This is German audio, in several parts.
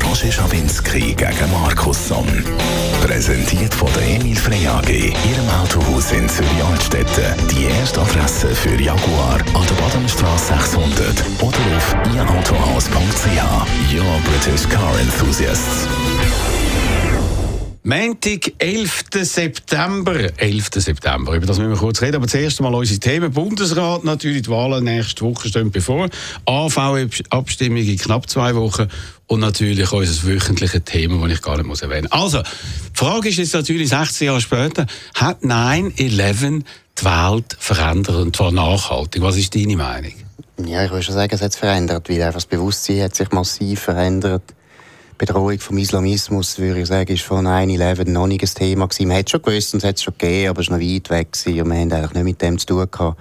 Roger Schawinski gegen Markus Somm. Präsentiert von der Emil Frey AG, Ihrem Autohaus in Zürich-Altstetten. Die erste Adresse für Jaguar an der Badenstraße 600 oder auf ihrautohaus.ch. Your British Car Enthusiasts. Montag, 11. September. 11. September, über das müssen wir kurz reden. Aber zuerst einmal unsere Themen. Bundesrat, natürlich, die Wahlen nächste Woche stehen bevor. AV-Abstimmung in knapp zwei Wochen. Und natürlich unser wöchentliches Thema, das ich gar nicht erwähnen muss. Also, die Frage ist jetzt natürlich 16 Jahre später, hat 9-11 die Welt verändert, und zwar nachhaltig? Was ist deine Meinung? Ja, ich würde schon sagen, es hat es verändert, weil einfach das Bewusstsein hat sich massiv verändert. Die Bedrohung vom Islamismus, würde ich sagen, ist von 9-11 noch nicht ein Thema gewesen. Man hat schon gewusst und es hat es schon gegeben, aber es war noch weit weg gewesen und wir haben eigentlich nicht mit dem zu tun gehabt.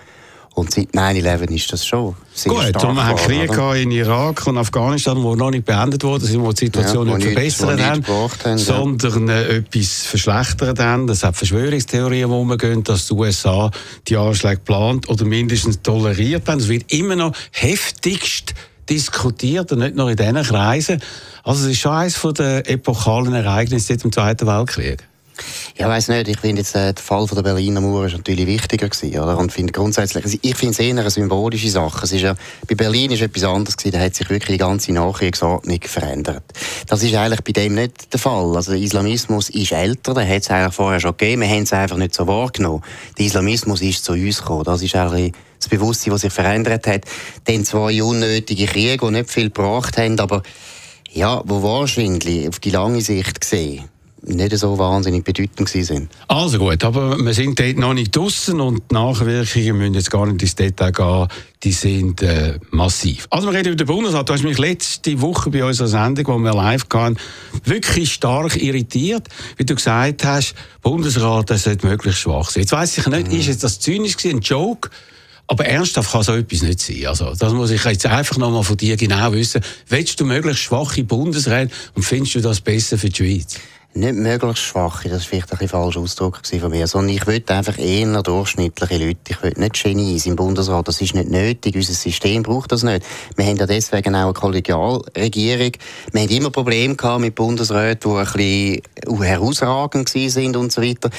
Und seit 9-11 ist das schon sehr Gut, stark und wir haben geworden, Krieg oder? in Irak und Afghanistan, die noch nicht beendet wurden, sind, wo die Situation Ja, wo nicht verbessert haben, haben, ja. sondern äh, etwas verschlechtert haben. Es hat Verschwörungstheorien, wo man gehen, dass die USA die Anschläge plant oder mindestens toleriert haben. Es wird immer noch heftigst diskutiert und nicht nur in diesen Kreisen. Also es ist schon eines der epochalen Ereignisse seit dem Zweiten Weltkrieg. Ja, weiß nicht. Ich finde jetzt, äh, der Fall von der Berliner Mauer ist natürlich wichtiger gewesen, oder? Und finde grundsätzlich, ich finde es eher eine symbolische Sache. Es ist ja, bei Berlin ist etwas anderes gewesen. Da hat sich wirklich die ganze Nachkriegsordnung verändert. Das ist eigentlich bei dem nicht der Fall. Also der Islamismus ist älter, den hat es eigentlich vorher schon gegeben. Wir haben es einfach nicht so wahrgenommen. Der Islamismus ist zu uns gekommen. Das ist eigentlich das Bewusstsein, das sich verändert hat. Dann zwei unnötige Kriege, die nicht viel gebracht haben, aber ja, wo wahrscheinlich auf die lange Sicht gesehen nicht so wahnsinnig bedeutend sind. Also gut, aber wir sind dort noch nicht draussen und die Nachwirkungen müssen jetzt gar nicht ins Detail gehen, die sind äh, massiv. Also wir reden über den Bundesrat. Du hast mich letzte Woche bei unserer Sendung, wo wir live waren, wirklich stark irritiert, wie du gesagt hast, Bundesrat, der sollte möglichst schwach sein. Jetzt weiss ich nicht, ist jetzt das zynisch gewesen, ein Joke? Aber ernsthaft kann so etwas nicht sein. Also, das muss ich jetzt einfach noch mal von dir genau wissen. Willst du möglichst schwache Bundesräte und findest du das besser für die Schweiz? Nicht möglichst schwache, das war vielleicht ein bisschen falscher Ausdruck von mir, sondern ich will einfach eher durchschnittliche Leute. Ich will nicht Genies im Bundesrat, das ist nicht nötig, unser System braucht das nicht. Wir haben ja deswegen auch eine Kollegialregierung. Wir haben immer Probleme gehabt mit Bundesräten, die ein bisschen herausragend sind und so weiter.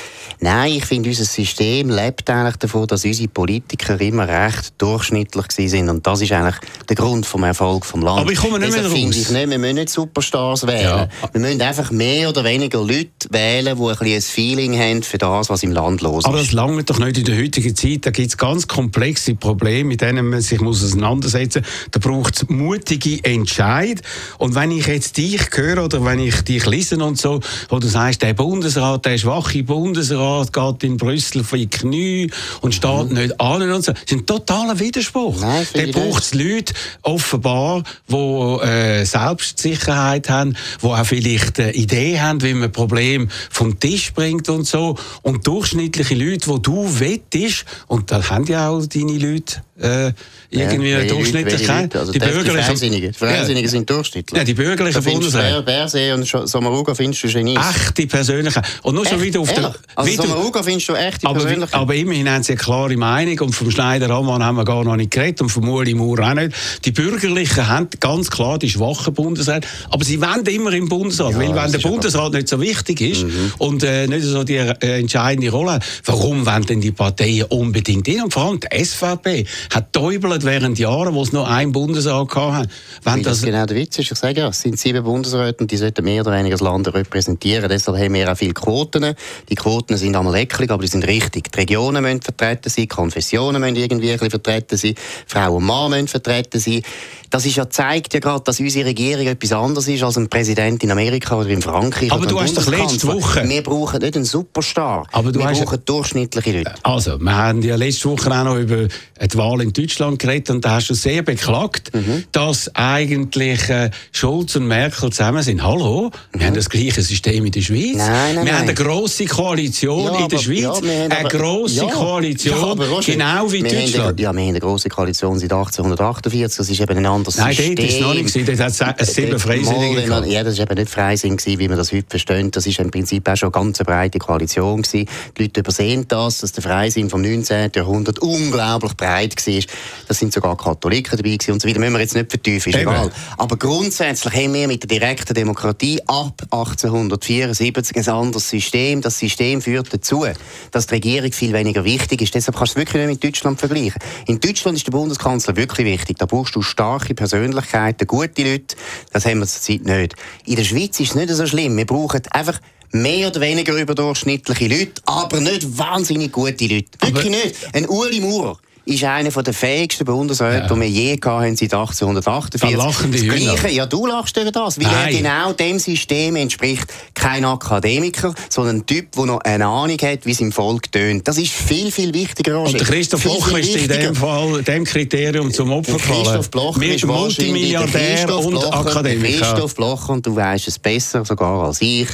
Nein, ich finde, unser System lebt eigentlich davon, dass unsere Politiker immer recht durchschnittlich sind und das ist eigentlich der Grund vom Erfolg vom Land. Aber ich komme nicht mehr Deshalb finde raus. ich nicht, wir müssen nicht Superstars wählen. Ja. Wir müssen einfach mehr oder weniger Leute wählen, die ein, bisschen ein Feeling haben für das, was im Land los ist. Aber das lange doch nicht in der heutigen Zeit. Da gibt es ganz komplexe Probleme, mit denen man sich muss auseinandersetzen muss. Da braucht es mutige Entscheid. Und wenn ich jetzt dich höre oder wenn ich dich lese und so, wo du sagst, der Bundesrat, der schwache Bundesrat geht in Brüssel auf die Knie und steht nicht an und so, das ist ein totaler Widerspruch. Nein, da braucht es Leute offenbar, die äh, Selbstsicherheit haben, die auch vielleicht eine Idee haben, wie man Probleme vom Tisch bringt und so. Und durchschnittliche Leute, die du wettest, und da haben ja auch deine Leute äh, irgendwie Ja, eine Durchschnittlichkeit. Leute? Also die, die Freisinnigen. Die Freisinnigen sind durchschnittlich. Ja, die bürgerlichen Bundesräte. Ber- Berset und Sommaruga findest du Genies. Echte Persönlichkeit. Und nur schon wieder auf der... Also Sommaruga findest du echte aber, Persönlichkeit? aber immerhin haben sie eine klare Meinung und vom Schneider Ammann haben wir gar noch nicht geredet und vom Uli Maurer auch nicht. Die Bürgerlichen haben ganz klar die schwachen Bundesräte, aber sie wollen immer im Bundesrat, Ja, weil wenn der Bundesrat nicht so wichtig ist und äh, nicht so die äh, entscheidende Rolle warum wollen denn die Parteien unbedingt hin? Und vor allem die SVP hat täubelt während Jahren, wo es nur einen Bundesrat hatten. Wenn Weil das das, genau der Witz ist. Ich sage ja, es sind sieben Bundesräte und die sollten mehr oder weniger das Land repräsentieren. Deshalb haben wir auch viele Quoten. Die Quoten sind einmal ecklig, aber die sind richtig. Die Regionen müssen vertreten sein, Konfessionen müssen irgendwie ein bisschen vertreten sein, Frau und Mann müssen vertreten sein. Das ist ja, zeigt ja gerade, dass unsere Regierung etwas anderes ist als ein Präsident in Amerika oder in Frankreich. Aber du hast doch letzte. Woche- Wir brauchen nicht einen Superstar. Aber du wir hast- brauchen durchschnittliche Leute. Also, wir haben ja letzte Woche auch noch über die Wahl in Deutschland geredet und da hast du sehr beklagt, Mhm. dass eigentlich äh, Schulz und Merkel zusammen sind. Hallo, wir haben das gleiche System in der Schweiz. Mhm. Nein, nein, wir haben nein. eine grosse Koalition Ja, in der Schweiz, ja, haben eine aber- grosse ja, Koalition, genau wie haben Deutschland. eine- ja, wir haben eine grosse Koalition seit 1848. Das ist eben eine anderes Nein, System. Nein, dort ist noch nicht gewesen. Dort hat es sieben Freisinnige Ja, das war eben nicht Freisinn, gewesen, wie man das heute versteht. Das war im Prinzip auch schon eine ganz breite Koalition. Gewesen. Die Leute übersehen das, dass der Freisinn vom 19. Jahrhundert unglaublich breit war. Da sind sogar Katholiken dabei gewesen und so weiter. Müssen wir jetzt nicht vertiefen, ist eben. egal. Aber grundsätzlich haben wir mit der direkten Demokratie ab 1874 ein anderes System. Das System führt dazu, dass die Regierung viel weniger wichtig ist. Deshalb kannst du es wirklich nicht mit Deutschland vergleichen. In Deutschland ist der Bundeskanzler wirklich wichtig. Da brauchst du starke Persönlichkeiten, gute Leute. Das haben wir zurzeit nicht. In der Schweiz ist es nicht so schlimm. Wir brauchen einfach mehr oder weniger überdurchschnittliche Leute, aber nicht wahnsinnig gute Leute. Wirklich aber nicht. Ein Uli Maurer ist einer der fähigsten Bundesräte, ja. die wir je hatten seit 1848. Da lachen die Gleiche, Ja, du lachst über das, weil Nein. er genau dem System entspricht. Kein Akademiker, sondern ein Typ, der noch eine Ahnung hat, wie es im Volk tönt. Das ist viel, viel wichtiger. Und der Christoph Blocher ist in dem Fall dem Kriterium zum Opfer gefallen. Christoph Blocher Mit ist Multimilliardär und Blocher, Akademiker. Christoph Blocher, und du weißt es besser sogar als ich.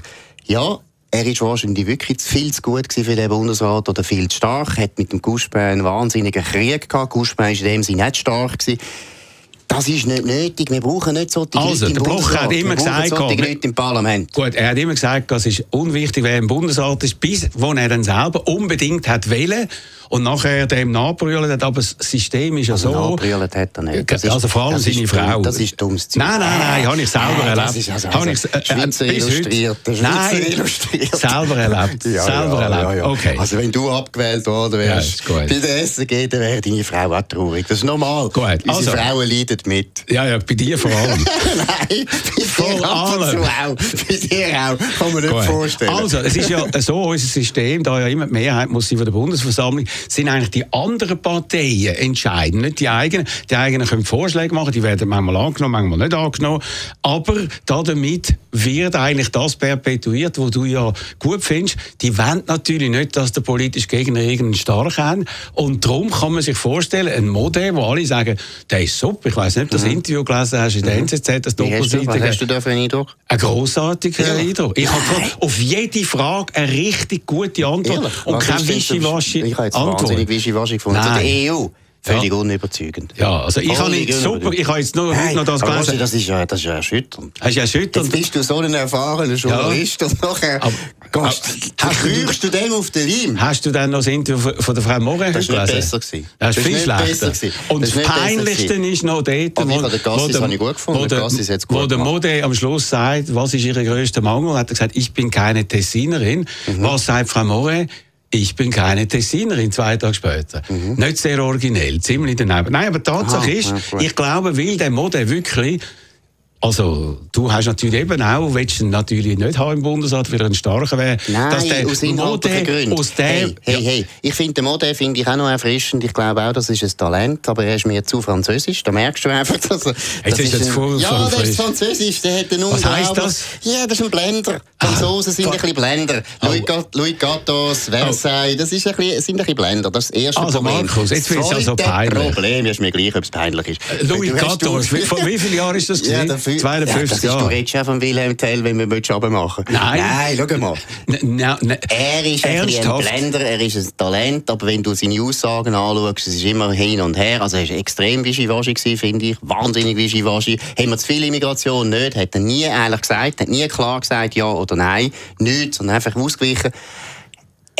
Ja, er war wahrscheinlich wirklich viel zu gut für den Bundesrat oder viel zu stark. Er hat mit dem Guspin einen wahnsinnigen Krieg gehabt. Guspin war in dem Sinne nicht stark. Gewesen. Das ist nicht nötig. Wir brauchen nicht so die also, Leute im der Bloch hat immer gesagt, so Leute im Parlament. Gut, er hat immer gesagt, es ist unwichtig, wer im Bundesrat ist, bis wo er dann selber unbedingt hat wählen und nachher dem nachbrüllen hat. Aber das System ist ja also so. Nachbrüllen hat er nicht. Das also vor allem seine Frau. Das ist dummes Zeug. Nein, nein, nein, habe ich selber nein, erlebt. Das ist also, also ich, äh, Schweizer bis illustriert. Heute. Nein, illustriert. selber erlebt. ja, selber ja, erlebt. Ja. Okay. Also wenn du abgewählt worden wärst, bei der SG, dann wäre deine Frau auch traurig. Das ist normal. Gut. Unsere also, Frauen leiden mit. Ja, ja, bei dir vor allem. nein, bei vor allem. auch. Bei dir auch. Kann man nicht vorstellen. Also, es ist ja so, unser System, da ja immer die Mehrheit muss sein von der Bundesversammlung, sind eigentlich die anderen Parteien entscheiden, nicht die eigenen. Die eigenen können Vorschläge machen, die werden manchmal angenommen, manchmal nicht angenommen. Aber damit wird eigentlich das perpetuiert, was du ja gut findest. Die wollen natürlich nicht, dass der politische Gegner irgendeinen stark haben. Und darum kann man sich vorstellen, ein Modell, wo alle sagen, der ist super. Ich weiß nicht, ob du das mhm. Interview gelesen hast in der mhm. NZZ, das Doppelseite. Was hast du da für einen Eindruck? Ein grossartiger ja. Eindruck. Ich habe auf jede Frage eine richtig gute Antwort Ehrlich? und keine wischiwaschi Antwort. Ich habe jetzt wahnsinnig wischiwaschi gefunden. Nein. Der EU. Völlig ja. unüberzeugend. Ja, also ich habe nicht super, ich habe jetzt nur, hey, noch das gelesen. Das ist ja, das ist ja erschütternd. Das ist erschütternd. Jetzt bist du so ein erfahrener Journalist ja. und nachher aber, krüchst du dem auf den Leim. Hast du dann noch das Interview von der Frau Moret gelesen? Das war besser. Gewesen. Das ist viel schlechter. Und das, Peinlichste ist noch dort, wo, wo, der Gassis gut gefunden. Wo der, gut wo der Mode am Schluss sagt, was ist ihr größter Mangel, hat er gesagt, ich bin keine Tessinerin. Mhm. Was sagt Frau Moret? Ich bin keine Tessinerin, zwei Tage später. Mhm. Nicht sehr originell, ziemlich daneben. Nein, aber Tatsache Aha, ist, ja, ich glaube, weil der Mode wirklich also, du hast natürlich eben auch, willst du natürlich nicht haben im Bundesrat, weil er ein starker wäre. Nein, dass der aus inhaltlichen Gründen. Aus der, hey, hey, ja. hey. Ich finde den Mode finde ich auch noch erfrischend. Ich glaube auch, das ist ein Talent, aber er ist mir zu französisch. Da merkst du einfach, dass er, das ist, ist ein, Ja, der ist französisch, der hat einen Was heisst das? Ja, das ist ein Blender. Franzosen ah, sind ein bisschen Blender. Louis, oh. Louis Gattos, Versailles, das ist ein bisschen, sind ein bisschen Blender. Das ist das erste also, Problem. Markus, jetzt wird es ja so peinlich. Problem ist mir gleich, ob es peinlich ist. Louis Gattos, vor wie vielen Jahren ist das? Ja, 52 ja, Jahre. Du redest ja von Wilhelm Tell, wenn wir runter machen Nein. Nein, schau mal. No, no. Er ist ein, ein Blender, er ist ein Talent, aber wenn du seine Aussagen anschaust, es ist immer hin und her. Also er war extrem wischiwaschi, finde ich. Wahnsinnig wischiwaschi. Haben wir zu viel Immigration? Nicht. Hat er nie ehrlich gesagt, hat nie klar gesagt, ja oder nein. Nichts, sondern einfach ausgewichen.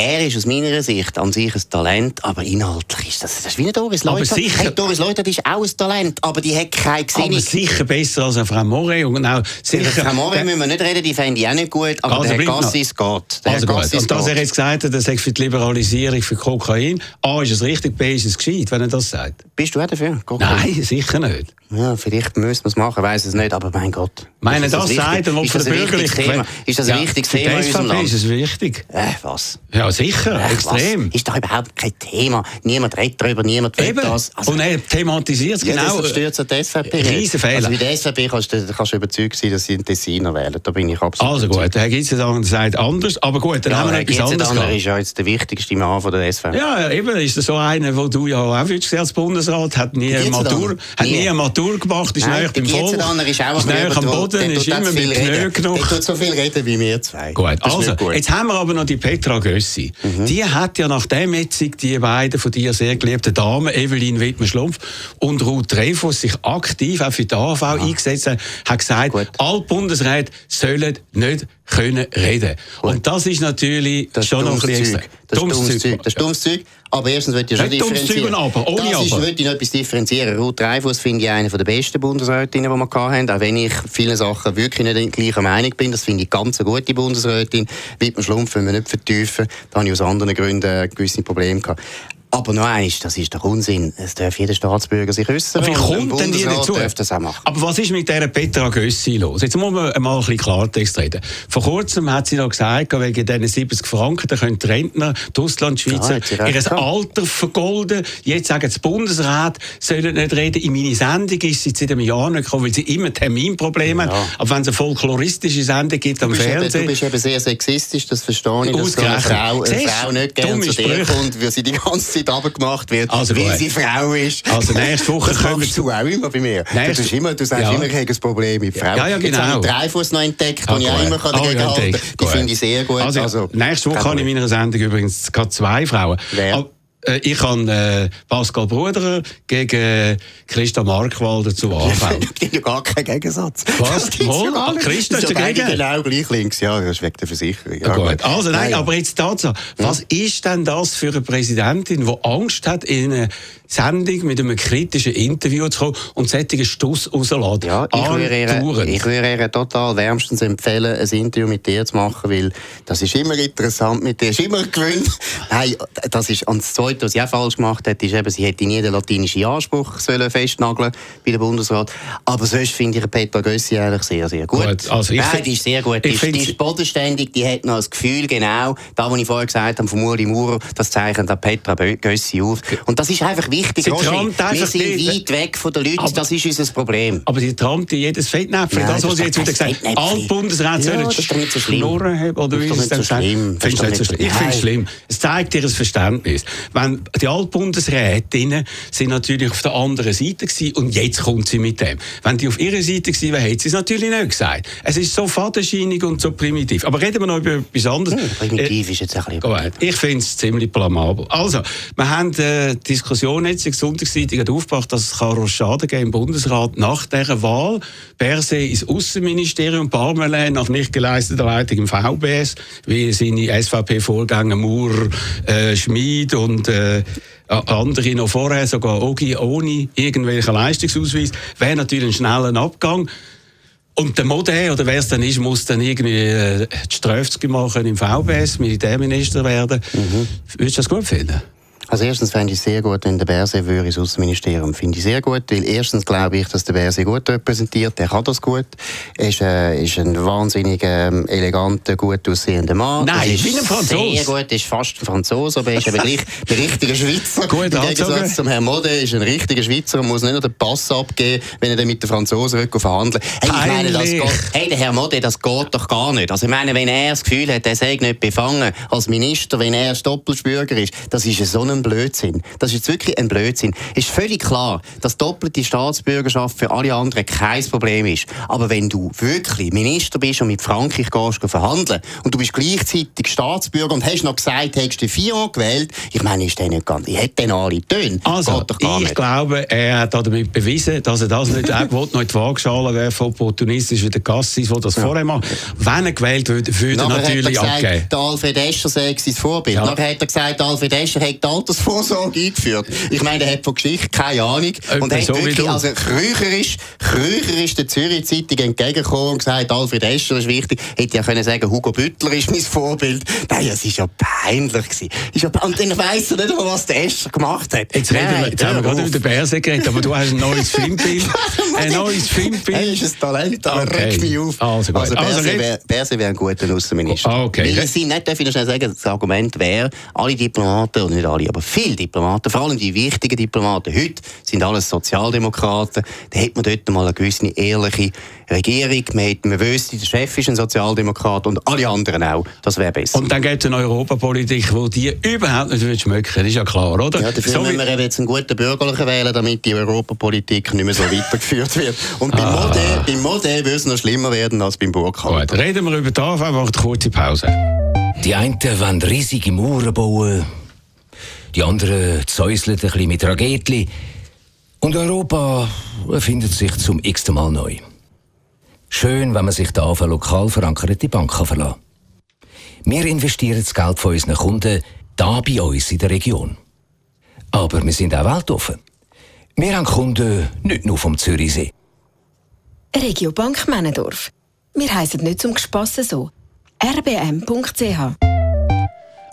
Er ist aus meiner Sicht an sich ein Talent, aber inhaltlich ist das, das ist wie eine Doris Leutert. Sicher, hey, Doris Leutert ist auch ein Talent, aber die hat keine Gesinnung. Aber sicher besser als eine Frau Moret. Und auch sicher, Frau Moret müssen wir nicht reden, die fände ich auch nicht gut, aber also der Herr Gassis geht. Der also Gassis und dass er jetzt gesagt hat, er sagt für die Liberalisierung für Kokain, A ist es richtig, B ist es gescheit, wenn er das sagt. Bist du auch dafür? Kokain? Nein, sicher nicht. Ja, vielleicht müssen wir es machen, weiß es nicht, aber mein Gott. Meine, das, das sagt er, ist das ein wichtiges Thema? Ist das ein ja, wichtiges Thema in unserem Land? ist es wichtig. Äh, was? Ja, sicher, äh, extrem. Was? Ist doch überhaupt kein Thema. Niemand redet darüber, niemand will das. Also, Und er thematisiert es genau. Das stört die SVP Riesenfehler. Also bei der SVP kannst du, kannst du überzeugt sein, dass sie einen Tessiner wählen. Da bin ich absolut Also gut, der Herr Gitzendanger sagt anders, aber gut, dann ja, haben wir etwas anderes Herr ist ja jetzt der wichtigste Mann von der SVP. Ja, eben, ist so einer, wo du ja auch würdest als Bundesrat, hat nie eine Matur, hat nie eine Matur gemacht, ist näher beim Volk. ist auch ist näher am Boden, ist immer mit Knö genug. Er tut so viel reden wie wir zwei. Gut, also, jetzt haben wir aber noch die Petra Gössi. Gössi, mhm. die hat ja nach dem Metzig die beiden von dir sehr geliebten Damen, Evelyn Wittmer-Schlumpf und Ruth Dreyfus, sich aktiv auch für die AV ah. eingesetzt haben, hat gesagt, Gut. alle Bundesräte sollen nicht können reden. Gut. Und das ist natürlich das schon noch ein bisschen das dummes Zeug. Zeug. Das ist dummes Zeug. Aber erstens würde ich schon differenzieren. Aber, ohne das ist, aber. ich noch etwas differenzieren. Ruth Dreifuss finde ich eine der besten Bundesrätinnen, die wir hatten. Auch wenn ich vielen Sachen wirklich nicht gleicher Meinung bin. Das finde ich ganz eine gute Bundesrätin. Wittmann Schlumpf, wenn wir nicht vertiefen. Da habe ich aus anderen Gründen gewisse Probleme gehabt. Aber noch eins, das ist der Unsinn. Es darf jeder Staatsbürger sich äußern. Wie kommt denn die dazu? Das auch machen. Aber was ist mit dieser Petra Gössi los? Jetzt muss man mal ein bisschen Klartext reden. Vor kurzem hat sie noch gesagt, wegen diesen 70 Franken, da können die Rentner, die Auslandschweizer, ja, ihr Alter vergolden. Jetzt sagen die Bundesrat, sollen nicht reden. In meine Sendung ist sie seit einem Jahr nicht gekommen, weil sie immer Terminprobleme ja. haben. Aber wenn es eine folkloristische Sendung gibt am Fernsehen... Eben, du bist eben sehr sexistisch, das verstehe ich, dass eine Frau, eine Frau nicht gerne zu dir kommt, weil sie die ganze Zeit abgemacht wird, also weil sie Frau ist. Also nächste Woche kommen wir zu... auch immer bei mir. Du, immer, du sagst ja. immer, ich habe ein Problem mit Frauen. Ja, ja, genau. Jetzt habe ich Dreifuss noch entdeckt, ah, ich auch immer dagegen oh, halten Die finde ich sehr gut. Also, also nächste Woche habe ich in meiner Sendung übrigens gerade zwei Frauen. Wer? Äh, ich habe äh, Pascal Bruder gegen Christa Markwalder zu AV. Das gibt ja gar keinen Gegensatz. Was? Ja Christa ist dagegen? Genau gleich links, ja, das ist wegen der Versicherung. Ja, gut. Also nein, aber jetzt Tatsache. Was ist denn das für eine Präsidentin, die Angst hat, in eine Sendung mit einem kritischen Interview zu kommen und solche Stuss rausladen? Ja, ich würde, ihr, ich würde ihr total wärmstens empfehlen, ein Interview mit dir zu machen, weil das ist immer interessant mit dir, ist immer gewöhnt. Nein, das ist ans Zweite Zweite, was sie auch falsch gemacht hat, ist eben, sie hätte nie den latinischen Anspruch sollen festnageln bei dem Bundesrat. Aber sonst finde ich Petra Gössi eigentlich sehr, sehr gut. gut also Nein, die ist sehr gut. Die ist, die ist bodenständig, die hat noch das Gefühl, genau, da, was ich vorher gesagt habe, von Uli Maurer, das zeichnet Petra Gössi auf. Und das ist einfach wichtig, sie. Wir sind weit weg von den Leuten, aber, das ist unser Problem. Aber sie trampt jedes Fettnäpfchen. Das, was sie jetzt wieder gesagt haben, alle Bundesräte sollen ja, Schnurren haben. Oder wie ist das so schlimm. Ich finde es schlimm. Es zeigt ihr Verständnis wenn die Altbundesrätinnen sind natürlich auf der anderen Seite gewesen und jetzt kommt sie mit dem. Wenn die auf ihrer Seite gewesen wäre, hätte sie es natürlich nicht gesagt. Es ist so fadenscheinig und so primitiv. Aber reden wir noch über etwas anderes. Hm, primitiv äh, ist jetzt ein bisschen... Ich finde es ziemlich blamabel. Also, wir haben äh, die Diskussion jetzt in Sonntagszeitung aufgebracht, dass es Rochaden Schaden im Bundesrat nach dieser Wahl. Berse ins Außenministerium, Parmelin nach nicht geleisteter Leitung im VBS, wie seine SVP-Vorgänger Maurer, äh, Schmid und äh, andere noch vorher, sogar Ogi ohne irgendwelchen Leistungsausweis, wäre natürlich ein schneller Abgang. Und der Modell, oder wer es dann ist, muss dann irgendwie äh, die Strafzüge machen im VBS, Militärminister werden. Mhm. Würdest du das gut finden? Also erstens fände ich sehr gut, wenn der Berse würde ins Außenministerium. Finde ich sehr gut, weil erstens glaube ich, dass der Berse gut repräsentiert. Er kann das gut. Er ist, äh, ist ein wahnsinnig ähm, eleganter, gut aussehender Mann. Nein, ist wie ein Franzose. Sehr gut, ist fast ein Franzose, aber er ist eben gleich der richtige Schweizer. Gut, Im Gegensatz zum Herrn Mode ist ein richtiger Schweizer und muss nicht nur den Pass abgeben, wenn er dann mit den Franzosen verhandeln Hey, ich meine, das geht, hey, der Herr Mode, das geht doch gar nicht. Also ich meine, wenn er das Gefühl hat, er sei nicht befangen als Minister, wenn er Doppelspürger ist, das ist so ein ein Blödsinn. Das ist jetzt wirklich ein Blödsinn. Es ist völlig klar, dass doppelte Staatsbürgerschaft für alle anderen kein Problem ist. Aber wenn du wirklich Minister bist und mit Frankreich gehst verhandeln und du bist gleichzeitig Staatsbürger und hast noch gesagt, hättest du vier gewählt, ich meine, ist der nicht ganz, ich hätte den alle Töne. Also, ich nicht. glaube, er hat damit bewiesen, dass er das nicht, er will noch in die Waagschale werfen, opportunistisch wie der Gassis, der das ja. vorher macht. Wenn er gewählt würde, würde er natürlich hat er gesagt, abgeben. Der Alfred Escher sei sein Vorbild. Ja. Dann hat er gesagt, Alfred Escher hat Altersvorsorge eingeführt. Ich meine, er hat von Geschichte keine Ahnung. Und hat so wirklich, also krücherisch, krücherisch der Zürich Zeitung entgegengekommen und gesagt, Alfred Escher ist wichtig. Hätte ja können sagen, Hugo Büttler ist mein Vorbild. Nein, es war ja peinlich gewesen. Ist ja, und dann weiss er nicht was der Escher gemacht hat. Jetzt, reden wir, jetzt haben wir gerade über den Bärse geredet, aber du hast ein neues Filmbild. ein neues Filmbild. Er ist ein Talent, aber okay. regt mich auf. Also, also Berse also, wäre wär ein guter Außenminister. Ah, okay. Weil sie nicht, darf ich schnell sagen, das Argument wäre, alle Diplomaten, und nicht alle, aber viele Diplomaten, vor allem die wichtigen Diplomaten heute, sind alles Sozialdemokraten. Da hätte man dort mal eine gewisse ehrliche Regierung. Man, man wüsste, der Chef ist ein Sozialdemokrat und alle anderen auch. Das wäre besser. Und dann gibt es eine Europapolitik, die die überhaupt nicht schmecken Das ist ja klar, oder? Ja, dafür so müssen wir jetzt einen guten Bürgerlichen wählen, damit die Europapolitik nicht mehr so weitergeführt wird. Und beim ah. Modell, beim Modell würde es noch schlimmer werden als beim Burkhardt. Gut, reden wir über die AV, machen eine kurze Pause. Die einen wollen riesige Mauern bauen, die anderen säuseln ein bisschen mit Raketli. Und Europa erfindet sich zum x Mal neu. Schön, wenn man sich da auf eine lokal verankerte Bank verlassen kann. Wir investieren das Geld von unseren Kunden da bei uns in der Region. Aber wir sind auch weltoffen. Wir haben Kunden nicht nur vom Zürichsee. Regiobank Männendorf. Wir heißen nicht zum Gespassen so. rbm.ch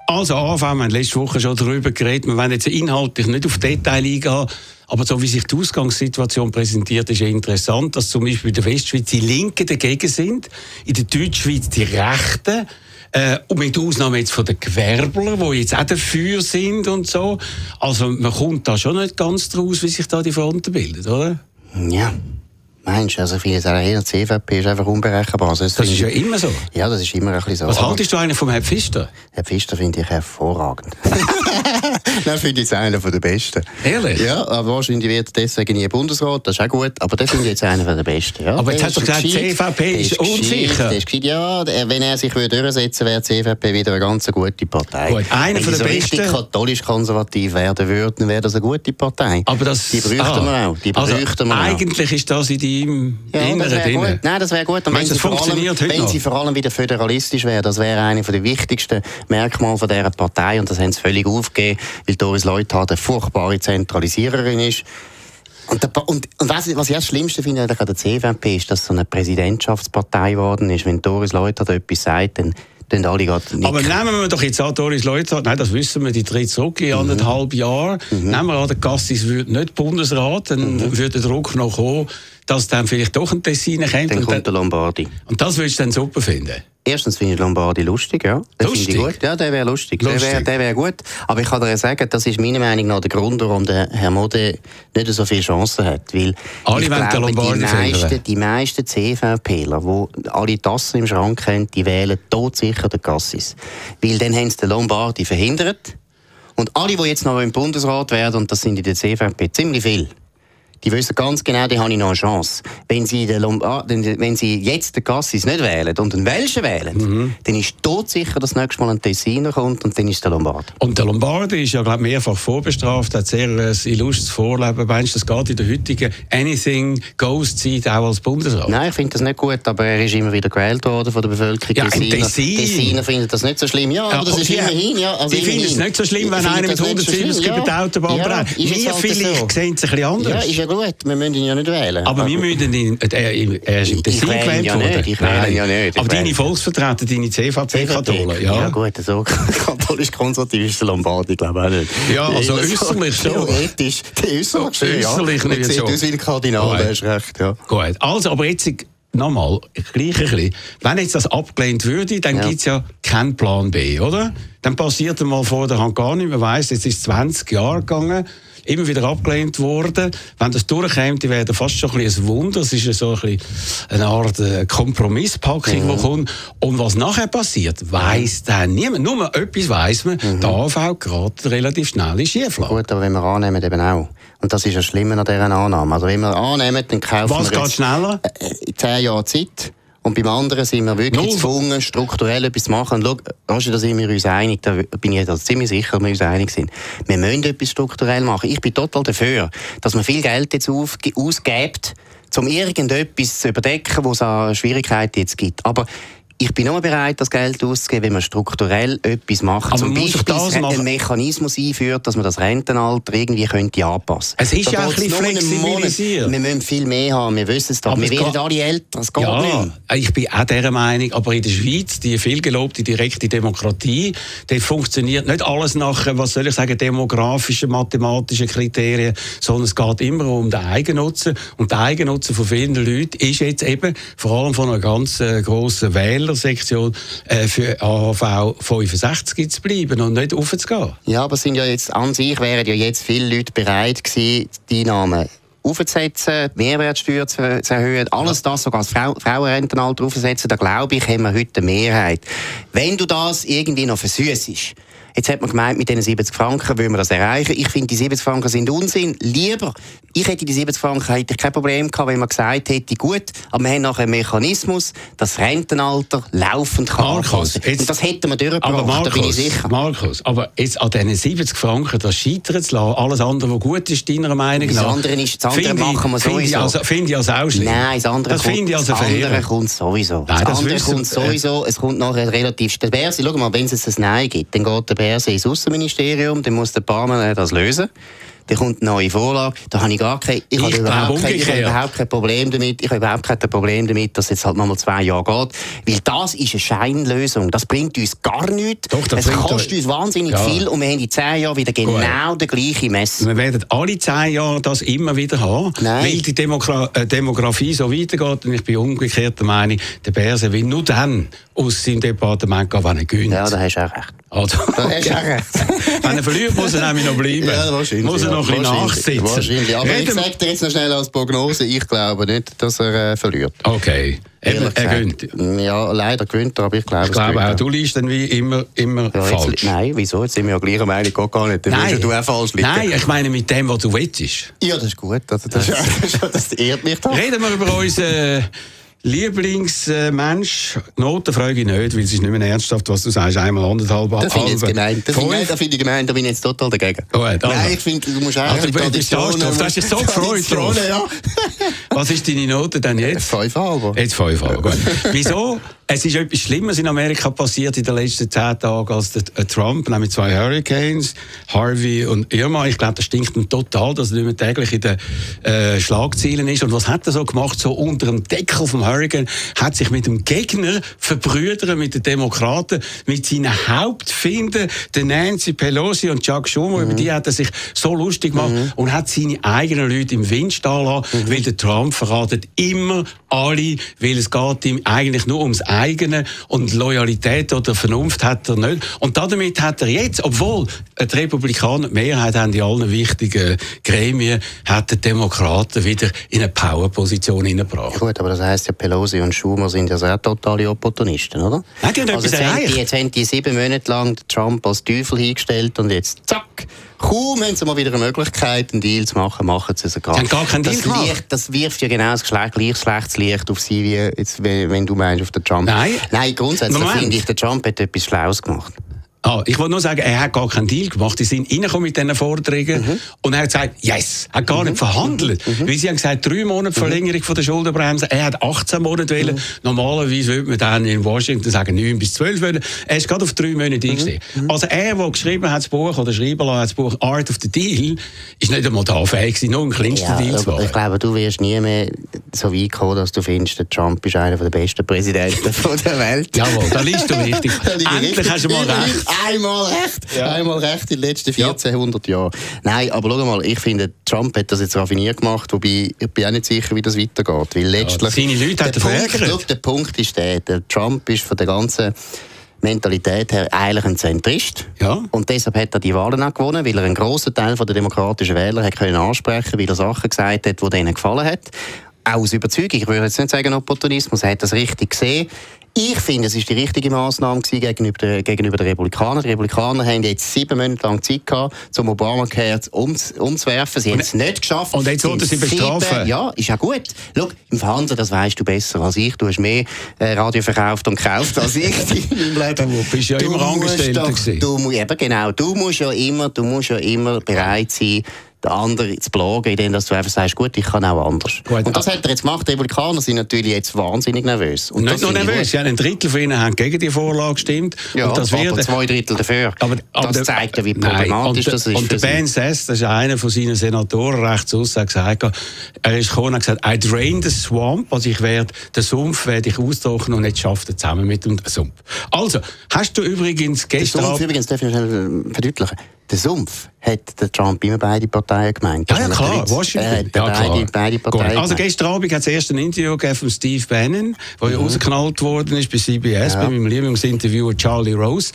also AV, wir haben letzte Woche schon darüber geredet, wir wollen jetzt inhaltlich nicht auf Detail eingehen, aber so wie sich die Ausgangssituation präsentiert, ist ja interessant, dass zum Beispiel in der Westschweiz die Linken dagegen sind, in der Deutschschweiz die Rechten, äh, und mit Ausnahme jetzt von den Gewerblern, die jetzt auch dafür sind und so. Also man kommt da schon nicht ganz draus, wie sich da die Fronten bilden, oder? Ja. Meinst du, also viele sagen, hey, die CVP ist einfach unberechenbar. Also das, ist ja immer so. Ja, das ist immer ein bisschen so. Was haltest du eigentlich vom Herrn Pfister? Herr Pfister finde ich hervorragend. Dann finde ich einer der besten. Ehrlich? Ja, aber wahrscheinlich wird deswegen nie Bundesrat, das ist auch gut, aber das finde ich jetzt einer der besten. Ja, aber jetzt hast du gesagt, die CVP ist, ist unsicher. Ist gescheit, ja, wenn er sich würde durchsetzen würde, wäre die CVP wieder eine ganz gute Partei. Gut, einer wenn der so besten. Wenn katholisch-konservativ werden würde, dann wäre das eine gute Partei. Aber das, die bräuchten ah, wir auch. Die also bräuchten wir eigentlich auch. ist das in deinem ja, Inneren drin. Nein, das wäre gut. Und wenn, das sie vor, allem, wenn sie vor allem wieder föderalistisch wäre, das wäre eine der wichtigsten Merkmale von dieser Partei und das haben sie völlig aufgegeben, weil Doris Leuthard eine furchtbare Zentralisiererin ist. Und, der, und, und was, was ich das Schlimmste finde an der CVP ist, dass es so eine Präsidentschaftspartei geworden ist. Wenn Doris Leuthard etwas sagt, dann dann alle nicken. Aber nehmen wir doch jetzt an, Doris Leuthard, nein, das wissen wir, die tritt zurück in mhm. anderthalb Jahren. Mhm. Nehmen wir an, der Gassis wird nicht Bundesrat, dann mhm. würde der Druck noch kommen, dass dann vielleicht doch ein Tessin kommt. Dann kommt der Lombardi. Und das würdest du dann super finden? Erstens finde ich Lombardi lustig, ja. Das lustig? Ich gut. Ja, der wäre lustig. lustig. Der wäre wär gut. Aber ich kann dir sagen, das ist meiner Meinung nach der Grund, warum der Herr Mode nicht so viele Chancen hat. Weil alle ich glaube, die meisten, die meisten CVPler, die alle Tassen im Schrank haben, die wählen todsicher den Cassis. Weil dann haben sie den Lombardi verhindert. Und alle, die jetzt noch im Bundesrat werden, und das sind in der CVP ziemlich viele, die wissen ganz genau, die habe ich noch eine Chance. Wenn sie, den Lombard, wenn sie jetzt den Cassis nicht wählen und den Welschen wählen, mhm. dann ist tot sicher, dass nächstes Mal ein Tessiner kommt und dann ist der Lombard. Und der Lombardi ist ja glaub, mehrfach vorbestraft, hat sehr ein illustres Vorleben. Meinst du, das geht in der heutigen Anything Goes Zeit auch als Bundesrat? Nein, ich finde das nicht gut, aber er ist immer wieder gewählt worden von der Bevölkerung. Ja, Tessiner, Tessiner finden das nicht so schlimm. Ja, aber das ist die, immerhin. Ja, also die finden es nicht so schlimm, wenn einer mit 170 über die Autobahn ja, brennt. Wir halt vielleicht so. sehen es ein bisschen anders. Ja, gut, wir müssen ihn ja nicht wählen. Aber, aber wir müssen ihn, äh, er ist im Tessin gewählt. Ich wähle ja nicht. Aber deine Volksvertreter, deine CVP-Katholen, ja. Ja gut, so katholisch-konservativ ist der Lombardi, glaube ich auch nicht. Ja, also äußerlich schon. Theoretisch, äußerlich schon, ja. Äußerlich nicht so. Das will Kardinal, ist recht, ja. Gut, also, aber jetzt nochmal, gleich ein bisschen. Wenn jetzt das abgelehnt würde, dann ja. gibt es ja keinen Plan B, oder? Dann passiert einmal vor der Hand gar nicht. Man weiss, jetzt ist 20 Jahre gegangen immer wieder abgelehnt worden. Wenn das durchkommt, wäre das fast schon ein, ein Wunder. Es ist so ein eine Art äh, Kompromisspackung, mhm. die kommt. Und was nachher passiert, weiss dann niemand. Nur etwas weiss man, mhm. der AV gerade relativ schnell in Schieflage. Gut, aber wenn wir annehmen, eben auch. Und das ist ja schlimmer an dieser Annahme. Also wenn wir annehmen, dann kaufen was wir Was geht schneller? Äh, zehn Jahre Zeit. Und beim anderen sind wir wirklich gezwungen, strukturell etwas zu machen. Und schau, da sind wir uns einig, da bin ich jetzt ziemlich sicher, dass wir uns einig sind. Wir müssen etwas strukturell machen. Ich bin total dafür, dass man viel Geld jetzt ausgibt, um irgendetwas zu überdecken, wo es an Schwierigkeiten jetzt gibt. Aber ich bin nur bereit, das Geld auszugeben, wenn man strukturell etwas macht. Aber Zum Beispiel einen Mechanismus einführt, dass man das Rentenalter irgendwie könnte anpassen könnte. Es ist ja ein bisschen flexibilisiert. Wir müssen viel mehr haben, wir wissen es doch. Aber wir werden alle älter, es geht ja, nicht. Ich bin auch dieser Meinung, aber in der Schweiz, die vielgelobte direkte Demokratie, dort funktioniert nicht alles nach, was soll ich sagen, demografischen, mathematischen Kriterien, sondern es geht immer um den Eigennutzen. Und der Eigennutzen von vielen Leuten ist jetzt eben, vor allem von einer ganz äh, grossen Wähler, Wählersektion äh, für AHV 65 zu bleiben und nicht aufzugehen. Ja, aber sind ja jetzt, an sich wären ja jetzt viele Leute bereit gewesen, die Einnahmen aufzusetzen, die Mehrwertsteuer zu, erhöhen, alles das, sogar das Frau Frauenrentenalter aufzusetzen, da glaube ich, haben wir heute eine Mehrheit. Wenn du das irgendwie noch versüßest, Jetzt hat man gemeint, mit diesen 70 Franken wollen wir das erreichen. Ich finde, die 70 Franken sind Unsinn. Lieber, ich hätte die 70 Franken hätte ich kein Problem gehabt, wenn man gesagt hätte, gut, aber wir haben nachher einen Mechanismus, das Rentenalter laufend kann Markus, jetzt, Und das hätten wir durchgebracht, aber Markus, da bin ich sicher. Markus, aber jetzt an diesen 70 Franken das scheitern zu lassen, alles andere, was gut ist, deiner Meinung Das nach... andere, ist, das andere finde ich- machen wir sowieso. also, finde ich also auch schlimm. Nein, das andere das kommt, also das andere kommt sowieso. Nein, das, das andere kommt sowieso. Es kommt nachher relativ... Der Berse, schau mal, wenn es jetzt ein Nein gibt, dann geht der Berse ins Außenministerium, dann muss der Barmann das lösen. Dann kommt eine neue Vorlage. Da habe ich gar kein, ich habe Ich überhaupt, glaube kein, ich habe überhaupt kein Problem damit. Ich habe überhaupt kein Problem damit, dass es jetzt halt nochmal zwei Jahre geht. Weil das ist eine Scheinlösung. Das bringt uns gar nichts. Doch, das es kostet uns wahnsinnig Ja. viel und wir haben in zehn Jahren wieder genau den gleichen Mess. Wir werden alle zehn Jahre das immer wieder haben, Nein. weil die Demogra äh, Demografie so weitergeht. Und ich bin umgekehrt der Meinung, der Berse will nur dann aus seinem Departement gehen, wenn er gewinnt. Ja, da hast du auch recht. Also, Da hast recht. wenn er verliert, muss er nämlich noch bleiben. muss er noch ein bisschen nachsitzen. Wahrscheinlich. Aber ich Reden wir- sage dir jetzt noch schnell als Prognose, ich glaube nicht, dass er äh, verliert. Okay, Ehrlich er gesagt. gönnt. Ja, leider gewinnt er, aber ich glaube, Ich glaube auch, du liest dann wie immer, immer ja, jetzt, falsch. Nein, wieso? Jetzt sind wir ja gleicher Meinung, geht gar nicht. Dann würdest du auch falsch liegen. Nein, ich meine mit dem, was du willst. Ja, das ist gut. Also, das, das, das ehrt mich doch. Reden wir über unseren Lieblingsmensch. Noten frage ich nicht, weil es ist nicht mehr ernsthaft, was du sagst. Einmal anderthalb Das finde ich gemein. Das finde ich, Fünf. das finde ich gemein, da bin ich jetzt total dagegen. Gut, also. Nein, ich finde, du musst Also, eigentlich stolz drauf. Du hast dich so gefreut drauf. Traditionen, ja. Was ist deine Note denn jetzt? Fünf halber. Jetzt fünf gut. Wieso? Es ist etwas Schlimmes in Amerika passiert in den letzten zehn Tagen als der äh, Trump, nämlich zwei Hurricanes, Harvey und Irma. Ich glaube, das stinkt ihm total, dass er nicht mehr täglich in den äh, Schlagzeilen ist. Und was hat er so gemacht? So unter dem Deckel vom Hurricane hat sich mit dem Gegner verbrüdert, mit den Demokraten, mit seinen Hauptfinden, der Nancy Pelosi und Chuck Schumer. Über die hat er sich so lustig gemacht und hat seine eigenen Leute im Wind stehen lassen, weil der Trump verratet immer alle, weil es geht ihm eigentlich nur ums eigene und Loyalität oder Vernunft hat er nicht. Und damit hat er jetzt, obwohl die Republikaner die Mehrheit haben in allen wichtigen Gremien, hat der Demokraten wieder in eine Powerposition hineingebracht. Gut, aber das heisst ja, Pelosi und Schumer sind ja sehr totale Opportunisten, oder? Nein, die haben also jetzt haben, die, jetzt haben die sieben Monate lang Trump als Teufel hingestellt und jetzt zack, kaum haben sie mal wieder eine Möglichkeit, einen Deal zu machen, machen sie es gar keinen Deal das gemacht. Licht, das wirft ja genau das gleich, gleich schlechtes Licht auf sie, wie jetzt, wenn, wenn du meinst, auf den Trump. Nein. Nein, grundsätzlich Moment. finde ich, der Trump hat etwas Schlaues gemacht. Ah, ich wollte nur sagen, er hat gar keinen Deal gemacht. Die sind reingekommen mit diesen Forderungen Mhm. und er hat gesagt, yes, er hat gar nicht verhandelt. Weil sie haben gesagt, drei Monate Mhm. Verlängerung von der Schuldenbremse. Er hat 18 Monate wollen. Normalerweise würde man dann in Washington sagen, 9 bis 12 wollen. Er ist gerade auf drei Monate Mhm. eingestiegen. Also er, der geschrieben hat, das Buch, oder schreiben lassen, hat das Buch Art of the Deal, ist nicht einmal da fähig gewesen, nur einen kleinsten Ja, Deal zu aber ich machen. glaube, du wirst nie mehr so weit kommen, dass du findest, der Trump ist einer der besten Präsidenten der Welt. Jawohl, da liest du richtig. Endlich hast du mal recht. Einmal recht. Einmal recht in den letzten 1400 Jahren. Nein, aber schau mal, ich finde, Trump hat das jetzt raffiniert gemacht, wobei ich bin auch nicht sicher, wie das weitergeht. Weil letztlich, seine Leute hat der, er Punkt, der Punkt ist der, der Trump ist von der ganzen Mentalität her eigentlich ein Zentrist. Ja. Und deshalb hat er die Wahlen auch gewonnen, weil er einen grossen Teil der demokratischen Wähler hat können ansprechen weil er Sachen gesagt hat, die denen gefallen hat. Auch aus Überzeugung. Ich würde jetzt nicht sagen Opportunismus. Er hat das richtig gesehen. Ich finde, es ist die richtige Maßnahme gegenüber, der, gegenüber den Republikanern. Die Republikaner haben jetzt sieben Monate lang Zeit gehabt, um Obamacare um, umzuwerfen. Sie haben es nicht geschafft. und jetzt wollten sie bestrafen. Ja, ist ja gut. Schau, im Fernsehen, das weißt du besser als ich. Du hast mehr äh, Radio verkauft und gekauft als ich in meinem Leben. Du bist ja immer musst Angestellter doch- gewesen. Du, eben genau. Du musst ja immer, du musst ja immer bereit sein, den anderen zu plagen, indem dass du einfach sagst, gut, ich kann auch anders. Gut, und das hat er jetzt gemacht. Die Republikaner sind natürlich jetzt wahnsinnig nervös. Und Nicht nur nervös, ja, ein Drittel von ihnen haben gegen die Vorlage gestimmt. Ja, und das aber wird, zwei Drittel dafür. Aber, aber das zeigt ja, wie Nein, problematisch und, das ist. Und der. Ben Sess, das ist einer von seinen Senatoren rechts aus, hat gesagt, er ist gekommen und gesagt, I drain the swamp, also ich werde, den Sumpf werde ich austrocknen und jetzt schafft er zusammen mit dem Sumpf. Also, hast du übrigens gestern... Sumpf übrigens, darf ich äh, verdeutlichen. Der Sumpf hat der Trump immer beide Parteien gemeint. Ja, ja, ist klar. Washington. Er hat ja, beide, beide. Parteien Also gestern Abend hat es erst ein Interview gegeben von Steve Bannon, der ja rausgeknallt worden ist bei CBS, bei meinem Lieblingsinterviewer Charlie Rose.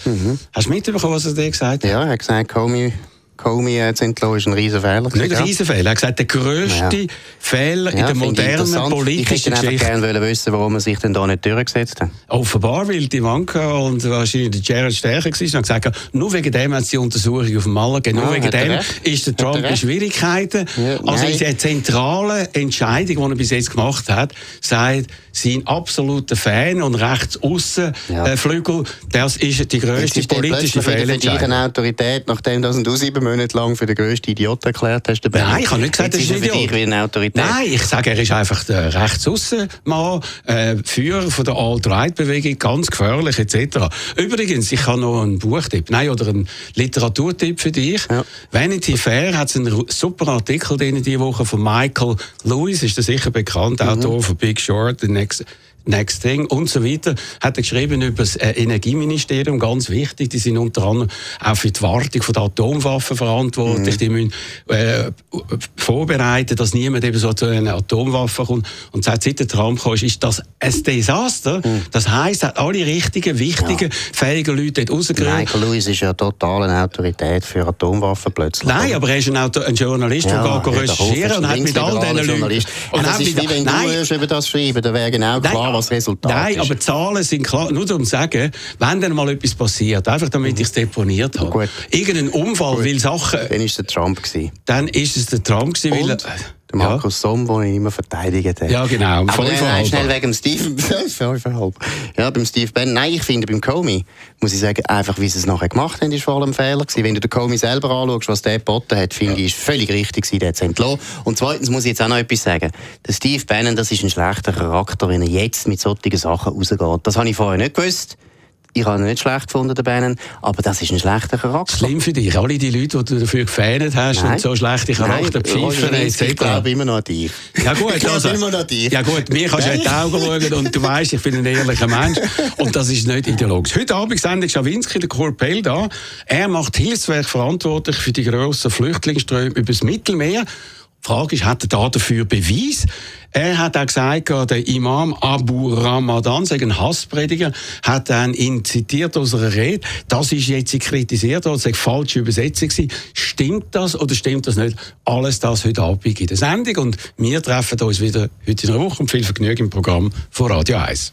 Hast du mitbekommen, was er dir gesagt hat? Ja, er hat gesagt, call me, Comey äh, zu entlassen, ist ein riesen Fehler. Nicht ein riesen Fehler. Er hat gesagt, der grösste ja. Fehler ja, in der modernen politischen Geschichte. Ich hätte gerne wissen, warum er sich denn da nicht durchgesetzt hat. Offenbar, weil die Ivanka und wahrscheinlich der Jared stärker waren und gesagt nur wegen dem hat sie die Untersuchung auf dem Malaga, nur ah, wegen dem ist der Trump in Schwierigkeiten. Ja, also in der zentralen Entscheidung, die er bis jetzt gemacht hat, sagt, sein absoluter Fan und rechts außen ja. äh, Flügel, das ist die grösste politische Fehlentscheidung. Für Autorität, nachdem du sieben Monate lang für den grössten Idiot erklärt hast. Nein, ich habe nicht gesagt, das ist ein Idiot. Eine Autorität. Nein, ich sage, er ist einfach der rechts außen Mann, äh, Führer von der Alt-Right-Bewegung, ganz gefährlich etc. Übrigens, ich habe noch einen Buchtipp, nein, oder einen Literaturtipp für dich. Ja. Vanity Fair hat einen super Artikel diese Woche von Michael Lewis, ist das sicher bekannt, mhm. Autor von Big Short, next Next Thing und so weiter, hat er geschrieben über das äh, Energieministerium, ganz wichtig. Die sind unter anderem auch für die Wartung der Atomwaffen verantwortlich. Mhm. Die müssen äh, vorbereiten, dass niemand eben so zu einer Atomwaffe kommt. Und seit, seit der Trump kam, ist das ein Desaster. Mhm. Das heisst, er hat alle richtigen, wichtigen, ja. fähigen Leute dort rausgerührt. Michael Lewis ist ja total eine Autorität für Atomwaffen plötzlich. Nein, aber er ist ein, Auto, ein Journalist, ja, der geht recherchieren und hat mit all diesen Leuten... Und das ist wie wenn nein, du über das schreiben, dann wäre genau klar, was Resultat Nein, ist. aber Zahlen sind klar. Nur um zu sagen, wenn dann mal etwas passiert, einfach damit mhm. ich es deponiert habe. Gut. Irgendein Unfall, Gut. weil Sachen... Dann war es der Trump. Gewesen. Dann ist es der Trump gewesen, weil... Der Markus ja. Somm, den ich immer verteidigt habe. Ja, genau. Aber nein, schnell wegen Steve. ja, beim Steve Bannon. Nein, ich finde, beim Comey, muss ich sagen, einfach, wie sie es nachher gemacht haben, ist vor allem ein Fehler gewesen. Wenn du den Comey selber anschaust, was der geboten hat, finde ja. ich, ist völlig richtig gewesen, den zu entlassen. Und zweitens muss ich jetzt auch noch etwas sagen. Der Steve Bannon, das ist ein schlechter Charakter, wenn er jetzt mit solchen Sachen rausgeht. Das habe ich vorher nicht gewusst ich habe ihn nicht schlecht gefunden, den Bannon, aber das ist ein schlechter Charakter. Schlimm für dich. Alle die Leute, die du dafür gefeiert hast Nein. und so schlechte Charakter pfeifen etc. Ich glaube immer noch an dich. Ja gut, ich also, immer noch an dich. Ja gut, mir kannst du in die Augen schauen und du weißt, ich bin ein ehrlicher Mensch und das ist nicht ideologisch. Heute Abend sendet Schawinski, der Korpel da. Er macht Hilfswerk verantwortlich für die grossen Flüchtlingsströme über das Mittelmeer. Die Frage ist, hat er da dafür Beweis? Er hat auch gesagt, der Imam Abu Ramadan, ein Hassprediger, hat dann ihn zitiert aus einer Rede. Das ist jetzt kritisiert worden, sei falsche Übersetzung gewesen. Stimmt das oder stimmt das nicht? Alles das heute Abend in der Sendung und wir treffen uns wieder heute in der Woche und viel Vergnügen im Programm von Radio 1.